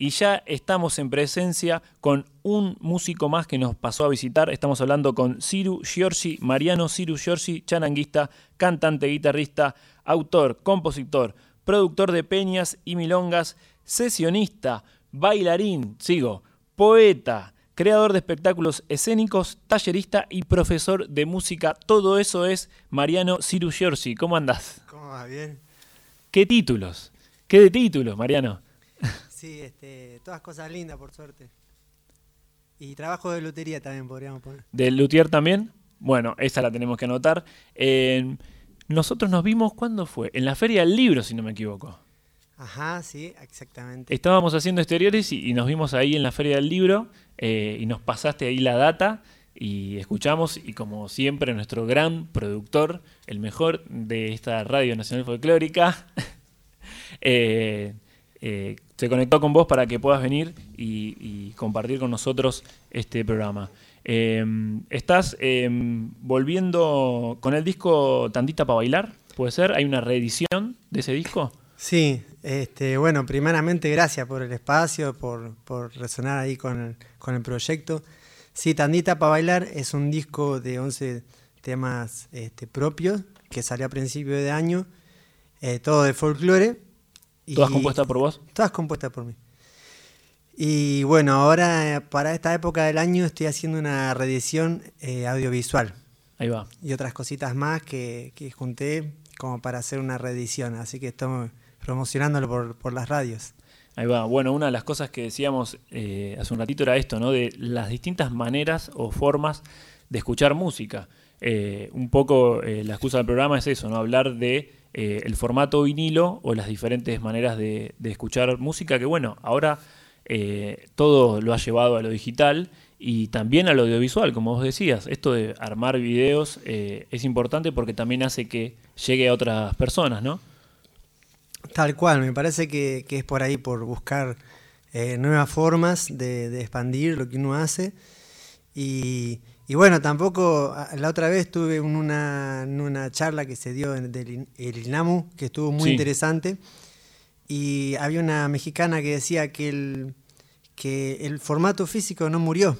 y ya estamos en presencia con un músico más que nos pasó a visitar. Estamos hablando con Ciru Giorgi, Mariano Ciru Giorgi, charanguista, cantante, guitarrista, autor, compositor, productor de peñas y milongas, sesionista, bailarín, sigo, poeta, creador de espectáculos escénicos, tallerista y profesor de música. Todo eso es Mariano Ciru Giorgi. ¿Cómo andás? ¿Cómo va? Bien. ¿Qué títulos? ¿Qué de títulos, Mariano? Sí, este, todas cosas lindas, por suerte. Y trabajo de lutería también podríamos poner. ¿Del luthier también? Bueno, esa la tenemos que anotar. Eh, nosotros nos vimos, ¿cuándo fue? En la Feria del Libro, si no me equivoco. Ajá, sí, exactamente. Estábamos haciendo exteriores y, y nos vimos ahí en la Feria del Libro eh, y nos pasaste ahí la data y escuchamos y como siempre nuestro gran productor, el mejor de esta Radio Nacional Folclórica, eh, eh, se conectó con vos para que puedas venir y, compartir con nosotros este programa. Eh, ¿Estás eh, volviendo con el disco Tandita para bailar? ¿Puede ser? ¿Hay una reedición de ese disco? Sí, este, bueno, primeramente gracias por el espacio, por, por resonar ahí con el, con el proyecto. Sí, Tandita para bailar es un disco de 11 temas este, propios que salió a principio de año, eh, todo de folclore. ¿Todas compuestas por vos? Todas compuestas por mí. Y bueno, ahora para esta época del año estoy haciendo una reedición eh, audiovisual Ahí va. y otras cositas más que, que junté como para hacer una reedición. Así que estamos promocionándolo por, por las radios. Ahí va. Bueno, una de las cosas que decíamos eh, hace un ratito era esto, ¿no? De las distintas maneras o formas de escuchar música. Eh, un poco la excusa del programa es eso, ¿no? Hablar de eh, el formato vinilo o las diferentes maneras de, escuchar música, que bueno, ahora eh, todo lo ha llevado a lo digital y también al audiovisual, como vos decías. Esto de armar videos eh, es importante porque también hace que llegue a otras personas, ¿no? Tal cual, me parece que, es por ahí, por buscar nuevas formas de, de expandir lo que uno hace. Y, y bueno, tampoco, la otra vez estuve en una, una charla que se dio en del In- el INAMU, que estuvo muy Sí. interesante, y había una mexicana que decía que el, que el formato físico no murió.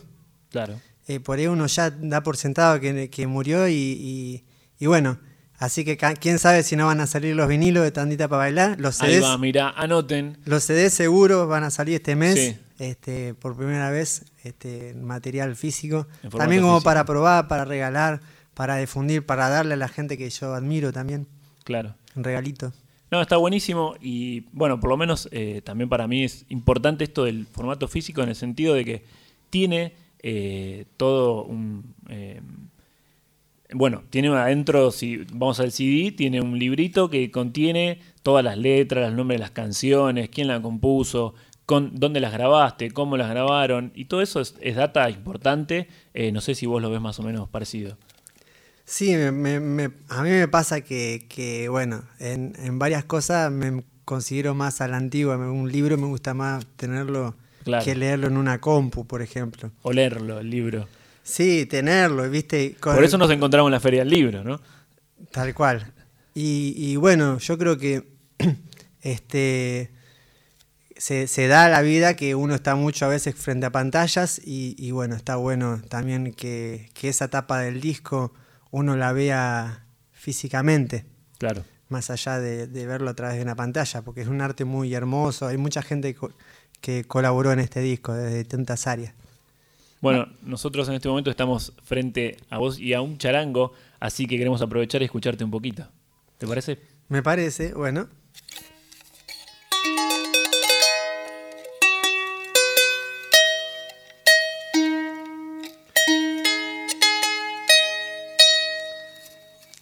Claro. Eh, por ahí uno ya da por sentado que, que murió y, y- y bueno, así que quién sabe si no van a salir los vinilos de Tandita para bailar, los Ahí CDs, va, mira, anoten. los CDs seguros van a salir este mes, Sí. Este, por primera vez, este, material físico, también como físico. para probar, para regalar, para difundir, para darle a la gente que yo admiro también, Claro. un regalito. No, está buenísimo y bueno, por lo menos eh, también para mí es importante esto del formato físico en el sentido de que tiene eh, todo un... eh, bueno, tiene adentro, si vamos al CD, tiene un librito que contiene todas las letras, los nombres de las canciones, quién la compuso, con, dónde las grabaste, cómo las grabaron, y todo eso es, es data importante. Eh, no sé si vos lo ves más o menos parecido. Sí, me- me- me- a mí me pasa que, que, bueno, en, en varias cosas me considero más a la antigua. Un libro me gusta más tenerlo Claro. que leerlo en una compu, por ejemplo. O leerlo, el libro. Sí, tenerlo, ¿viste? Con Por el- eso nos encontramos en la Feria del Libro, ¿no? Tal cual. Y, y bueno, yo creo que este se, se da la vida que uno está mucho a veces frente a pantallas y, y bueno, está bueno también que, que esa etapa del disco uno la vea físicamente, Claro. más allá de, de verlo a través de una pantalla, porque es un arte muy hermoso, hay mucha gente co- que colaboró en este disco desde tantas áreas. Bueno, nosotros en este momento estamos frente a vos y a un charango, así que queremos aprovechar y escucharte un poquito. ¿Te parece? Me parece, bueno.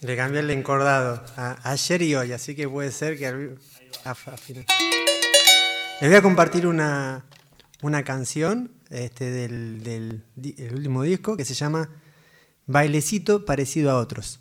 Le cambié el encordado a- ayer y hoy, así que puede ser que... al- a- final. Les voy a compartir una, una canción este, del, del último disco que se llama Bailecito parecido a otros.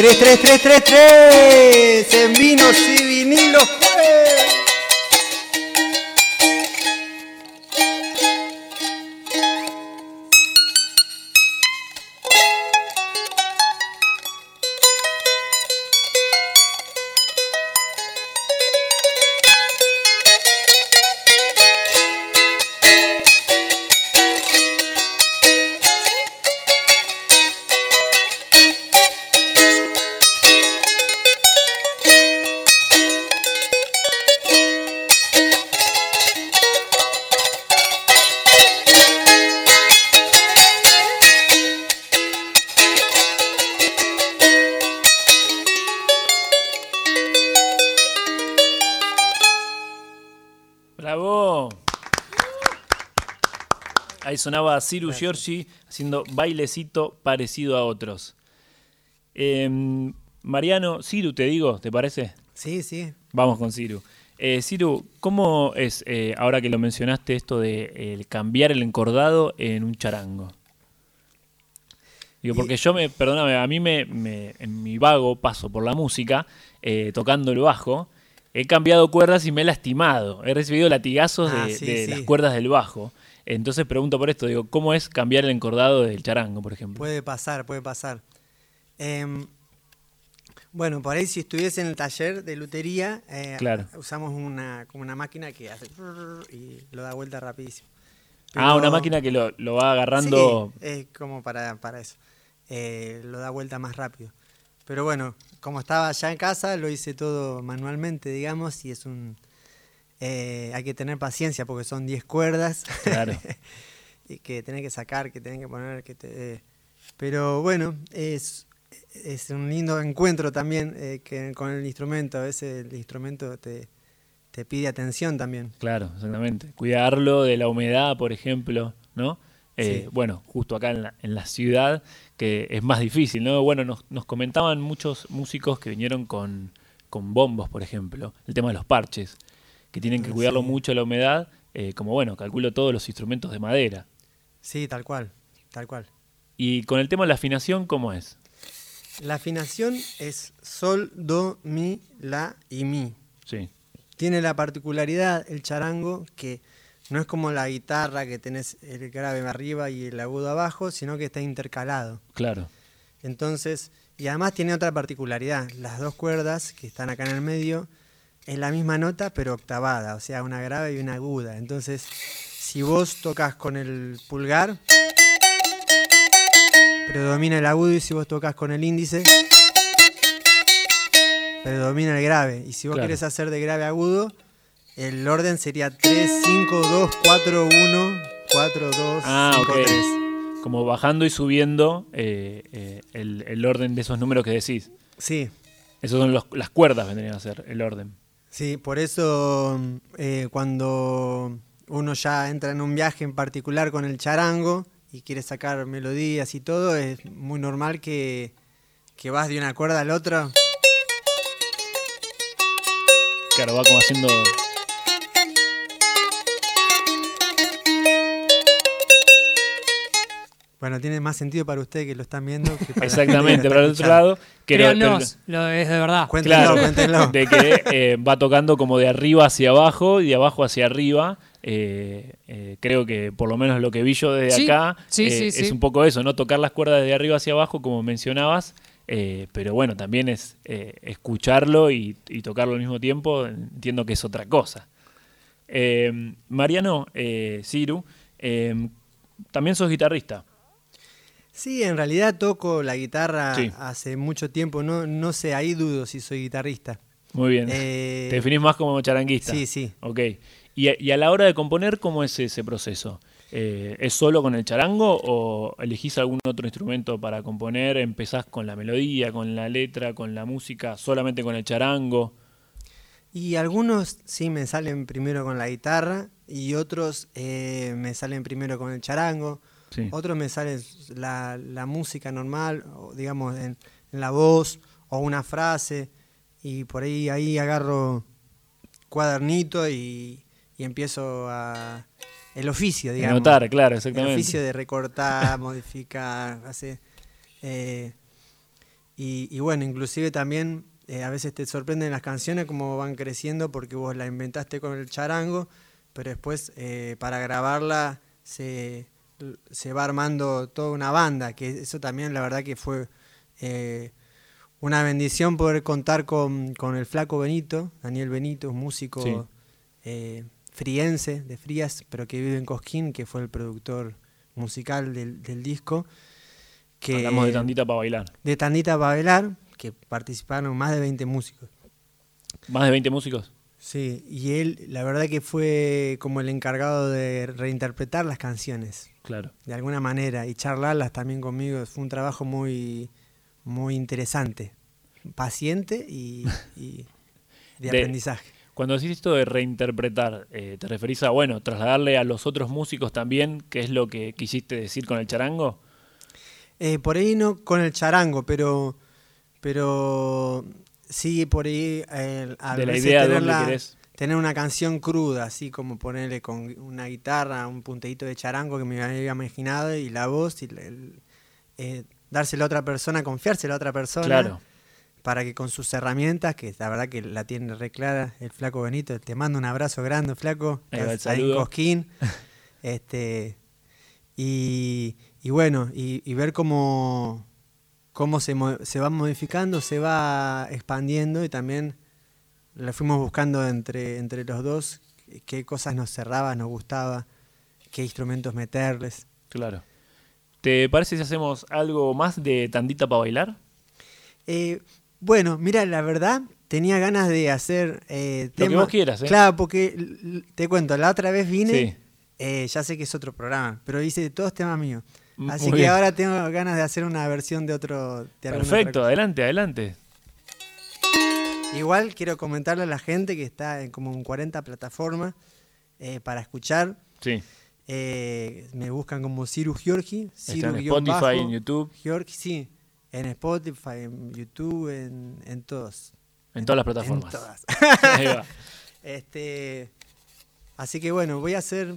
3, 3, 3, 3, 3. En vinos y vinilos. Sonaba Ciru Giorgi haciendo bailecito parecido a otros. Em, Mariano, Ciru, te digo, ¿te parece? Sí, sí. Vamos con Ciru. Eh, Ciru, ¿cómo es, eh, ahora que lo mencionaste, esto de cambiar el encordado en un charango? Digo, porque yo me, perdóname, a mí me, en mi vago paso por la música, eh, tocando el bajo, he cambiado cuerdas y me he lastimado. He recibido latigazos ah, de, las cuerdas del bajo. Entonces pregunto por esto, digo, ¿cómo es cambiar el encordado del charango, por ejemplo? Puede pasar, puede pasar. Em, bueno, por ahí si estuviese en el taller de lutería, eh, usamos una, como una máquina que hace y lo da vuelta rapidísimo. ah, una máquina que lo, va agarrando. Sí, es como para, para eso. Eh, lo da vuelta más rápido. Pero bueno, como estaba ya en casa, lo hice todo manualmente, digamos, y es un, eh, hay que tener paciencia porque son 10 cuerdas. Claro. y que tenés que sacar, que tenés que poner. que te, Pero bueno, es, es un lindo encuentro también eh, que con el instrumento. A veces el instrumento te, te pide atención también. Claro, exactamente. Cuidarlo de la humedad, por ejemplo, ¿no? Eh, bueno, justo acá en la, en la, ciudad, que es más difícil, ¿no? Bueno, nos, nos comentaban muchos músicos que vinieron con, con bombos, por ejemplo, el tema de los parches que tienen que cuidarlo mucho la humedad, eh, como bueno, calculo todos los instrumentos de madera. Sí, tal cual, tal cual. Y con el tema de la afinación, ¿cómo es? La afinación es sol, do, mi, la y mi. Sí. Tiene la particularidad el charango que no es como la guitarra que tenés el grave arriba y el agudo abajo, sino que está intercalado. Claro. Entonces, y además tiene otra particularidad, las dos cuerdas que están acá en el medio es la misma nota pero octavada, o sea, una grave y una aguda. Entonces, si vos tocas con el pulgar, predomina el agudo y si vos tocas con el índice, predomina el grave. Y si vos querés hacer de grave agudo, el orden sería 3, 5, 2, 4, 1, 4, 2, ah, 5, 3. Como bajando y subiendo eh, eh, el, orden de esos números que decís. Sí. Esos son las cuerdas, vendrían a ser el orden. Sí, por eso eh, cuando uno ya entra en un viaje en particular con el charango y quiere sacar melodías y todo, es muy normal que, que vas de una cuerda a la otra. Claro, va como haciendo Bueno, tiene más sentido para usted que lo están viendo. Que para Exactamente, para el otro lado. Que lo, es de verdad. Cuéntenlo, cuéntenlo. De que eh, va tocando como de arriba hacia abajo y de abajo hacia arriba. Eh, eh, creo que por lo menos lo que vi yo desde acá es un poco eso, ¿no? Tocar las cuerdas de arriba hacia abajo, como mencionabas. pero bueno, también es escucharlo y, y, tocarlo al mismo tiempo. Entiendo que es otra cosa. Mariano, Ciru, también sos guitarrista. Sí, en realidad toco la guitarra hace mucho tiempo. No, no sé, ahí dudo si soy guitarrista. Muy bien. Eh, Te definís más como charanguista. Sí, sí. Ok. ¿Y a, la hora de componer, cómo es ese proceso? Eh, ¿Es solo con el charango o elegís algún otro instrumento para componer? ¿Empezás con la melodía, con la letra, con la música, solamente con el charango? Y algunos sí me salen primero con la guitarra y otros eh, me salen primero con el charango. Otros me sale la, música normal, digamos, en, la voz o una frase, y por ahí, ahí agarro cuadernito y, empiezo a... El oficio, digamos. Anotar, claro, exactamente. El oficio de recortar, modificar, hacer... Eh, Y, bueno, inclusive también eh, a veces te sorprenden las canciones como van creciendo porque vos la inventaste con el charango, pero después eh, para grabarla se, se, va armando toda una banda, que eso también la verdad que fue eh, una bendición poder contar con, con, el flaco Benito, Daniel Benito, un músico friense de Frías, pero que vive en Cosquín, que fue el productor musical del, del disco. Que, Hablamos de Tandita para bailar. De Tandita para bailar, que participaron más de 20 músicos. ¿Más de 20 músicos? Sí, y él, la verdad que fue como el encargado de reinterpretar las canciones. Claro. De alguna manera, y charlarlas también conmigo. Fue un trabajo muy, muy interesante, paciente y, de, aprendizaje. Cuando decís esto de reinterpretar, eh, ¿te referís a, bueno, trasladarle a los otros músicos también qué es lo que quisiste decir con el charango? Eh, por ahí no con el charango, pero, pero sí por ahí eh, de la idea tener, de tener una canción cruda, así como ponerle con una guitarra, un puntedito de charango que me había imaginado y la voz y eh, dársela a otra persona, confiársela a otra persona. Para que con sus herramientas, que la verdad que la tiene re clara el flaco Benito, te mando un abrazo grande, flaco, ahí, ahí en Cosquín. este, y, y bueno, y, ver cómo, cómo se, se, va modificando, se va expandiendo y también le fuimos buscando entre, entre los dos qué cosas nos cerraba, nos gustaba, qué instrumentos meterles. Claro. ¿Te parece si hacemos algo más de tandita para bailar? Eh, bueno, mira, la verdad, tenía ganas de hacer eh, Lo que vos quieras, ¿eh? Claro, porque te cuento, la otra vez vine, eh, ya sé que es otro programa, pero hice todos temas míos. Así que ahora tengo ganas de hacer una versión de otro. Perfecto, adelante, adelante. Igual quiero comentarle a la gente que está en como en 40 plataformas eh, para escuchar. Sí. Eh, me buscan como Ciru Giorgi. Ciru en Spotify, en YouTube. Giorgi, sí. En Spotify, en YouTube, en, en todos. En todas las plataformas. En todas. Ahí va. Este, así que bueno, voy a hacer.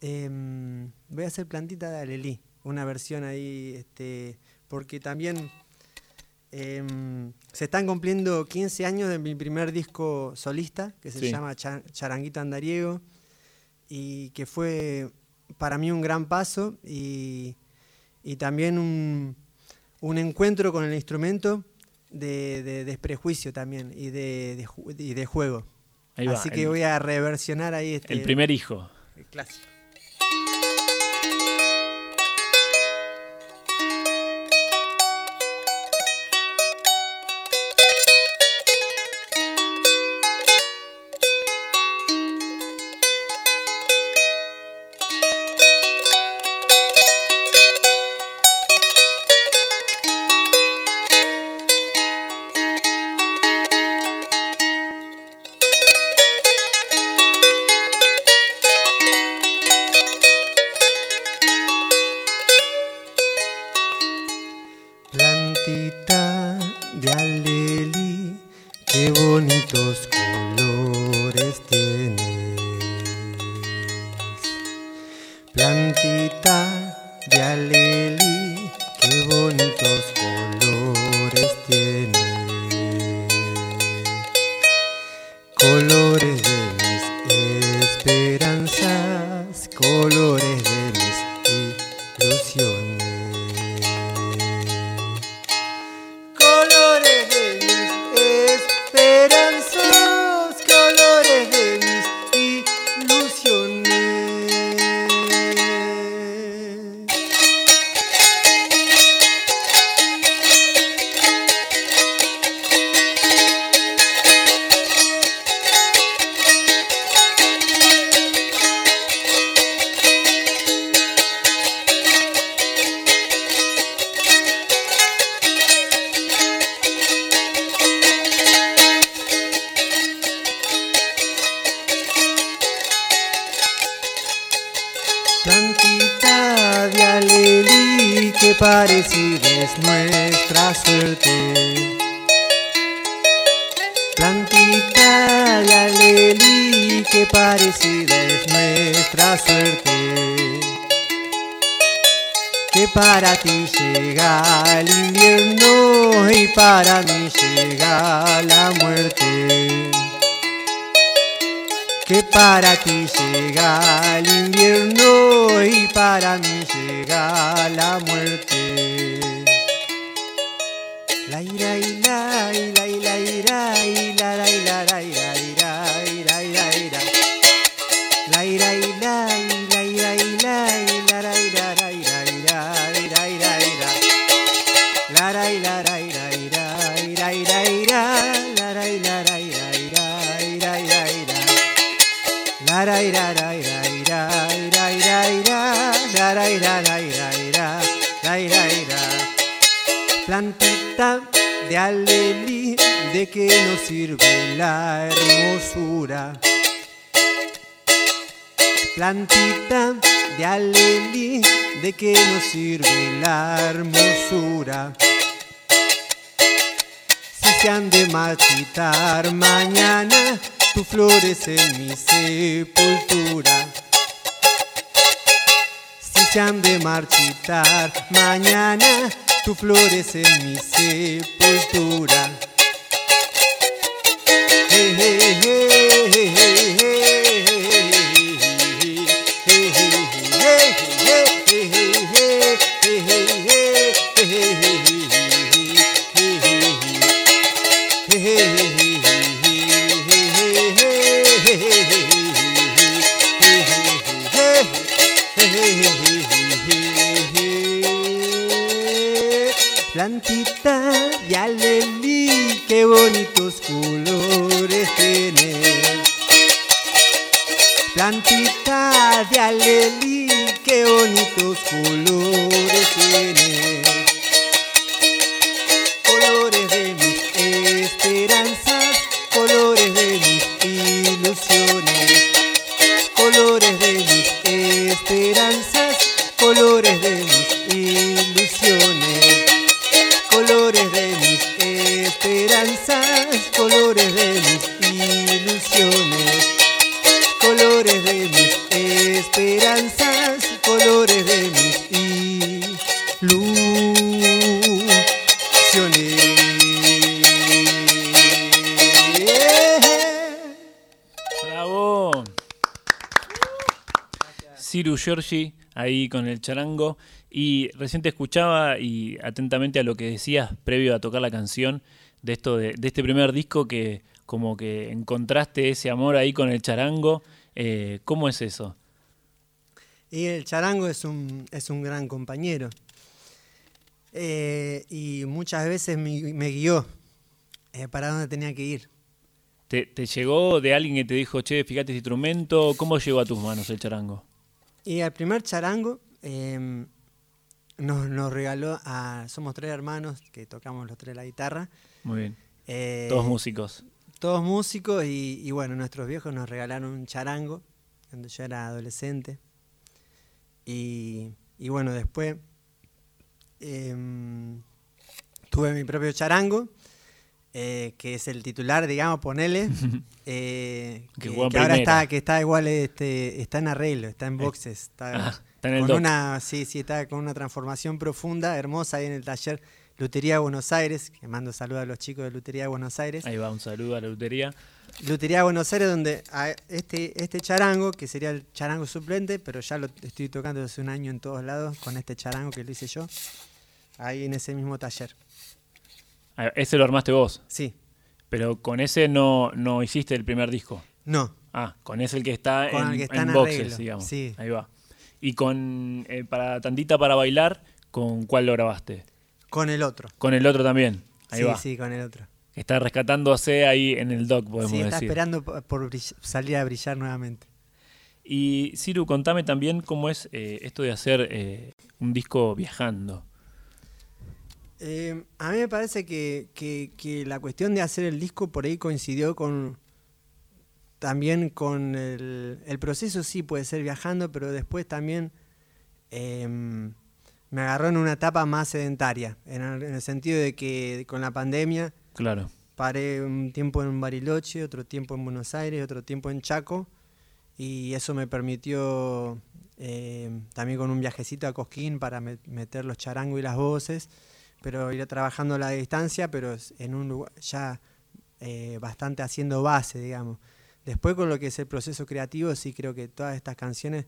Em, voy a hacer plantita de Alelí una versión ahí, este, porque también em, se están cumpliendo 15 años de mi primer disco solista, que se llama Charanguita Andariego, y que fue para mí un gran paso y, también un, encuentro con el instrumento de, desprejuicio también y de, de juego. Así que voy a reversionar ahí este... El primer hijo. El clásico. colores de mis esperanzas, colores. Parecida es nuestra suerte. Plantita de alelí, que parecida es nuestra suerte. que para ti llega el invierno y para mí llega la muerte. Que para ti llega el invierno y para mí llega la muerte. La ira y la y la y la ¿de qué nos sirve la hermosura? Plantita de alelí, ¿de qué nos sirve la hermosura? Si se han de marchitar mañana, tus flores en mi sepultura. Si se han de marchitar mañana, tus flores en mi sepultura. Plantita de alelí, qué bonitos Giorgi ahí con el charango. Y recién te escuchaba y atentamente a lo que decías previo a tocar la canción de esto de, de este primer disco que como que encontraste ese amor ahí con el charango. Eh, ¿Cómo es eso? Y el charango es un, es un gran compañero. Eh, y muchas veces me, me guió eh, para dónde tenía que ir. ¿Te, te llegó de alguien que te dijo, che, fíjate este instrumento? ¿Cómo llegó a tus manos el charango? Y el primer charango eh, nos, nos regaló a. Somos tres hermanos que tocamos los tres la guitarra. Muy bien. Eh, Todos músicos. Todos músicos y, y bueno, nuestros viejos nos regalaron un charango cuando yo era adolescente. Y, y bueno, después em, tuve mi propio charango, eh, que es el titular, digamos, ponele. eh, Que ahora está, que está igual, este, está en arreglo, está en boxes. Está, Ah, está en el con doc. una, sí, sí, está con una transformación profunda, hermosa ahí en el taller Lutería de Buenos Aires, que mando saludos a los chicos de Lutería de Buenos Aires. Ahí va, un saludo a la lutería. Lutería de Buenos Aires, donde a este, este charango, que sería el charango suplente, pero ya lo estoy tocando hace un año en todos lados con este charango que lo hice yo, ahí en ese mismo taller. Ah, Ese lo armaste vos, Sí, pero con ese no, no hiciste el primer disco. no, Ah, con ese el que está Con en, el que está en en boxes, arreglo, digamos. sí. Ahí va. Y con eh, para Tantita para bailar, ¿con cuál lo grabaste? con el otro. Con el otro también. Ahí sí, va. sí, con el otro. Está rescatándose ahí en el doc, podemos Sí, está decir. esperando por, salir a brillar nuevamente. Y Ciru, contame también cómo es eh, esto de hacer eh, un disco viajando. Eh, a mí me parece que, que- que la cuestión de hacer el disco por ahí coincidió con también con el, el proceso, sí puede ser viajando, pero después también em, me agarró en una etapa más sedentaria, en el, en el sentido de que con la pandemia Claro. paré un tiempo en Bariloche, otro tiempo en Buenos Aires, otro tiempo en Chaco, y eso me permitió eh, también con un viajecito a Cosquín para meter los charangos y las voces, pero ir trabajando a la distancia, pero en un lugar ya eh, bastante haciendo base, digamos. Después con lo que es el proceso creativo, sí creo que todas estas canciones,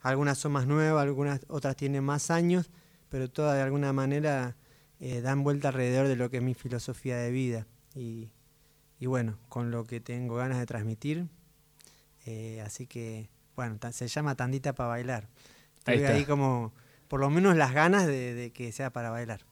algunas son más nuevas, algunas otras tienen más años, pero todas de alguna manera eh, dan vuelta alrededor de lo que es mi filosofía de vida. Y, y bueno, con lo que tengo ganas de transmitir. así que bueno, se llama Tandita para bailar. Estoy ahí, como, por lo menos las ganas de, que sea para bailar.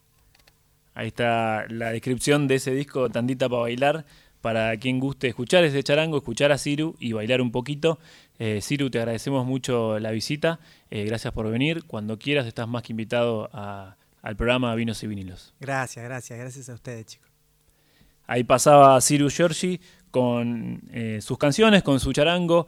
Ahí está la descripción de ese disco Tandita para bailar. Para quien guste escuchar ese charango, escuchar a Ciru y bailar un poquito. Eh, Ciru, te agradecemos mucho la visita. Eh, gracias por venir. Cuando quieras, estás más que invitado al programa Vinos y Vinilos. Gracias, gracias. Gracias a ustedes, chicos. Ahí pasaba Ciru Giorgi con eh, sus canciones, con su charango,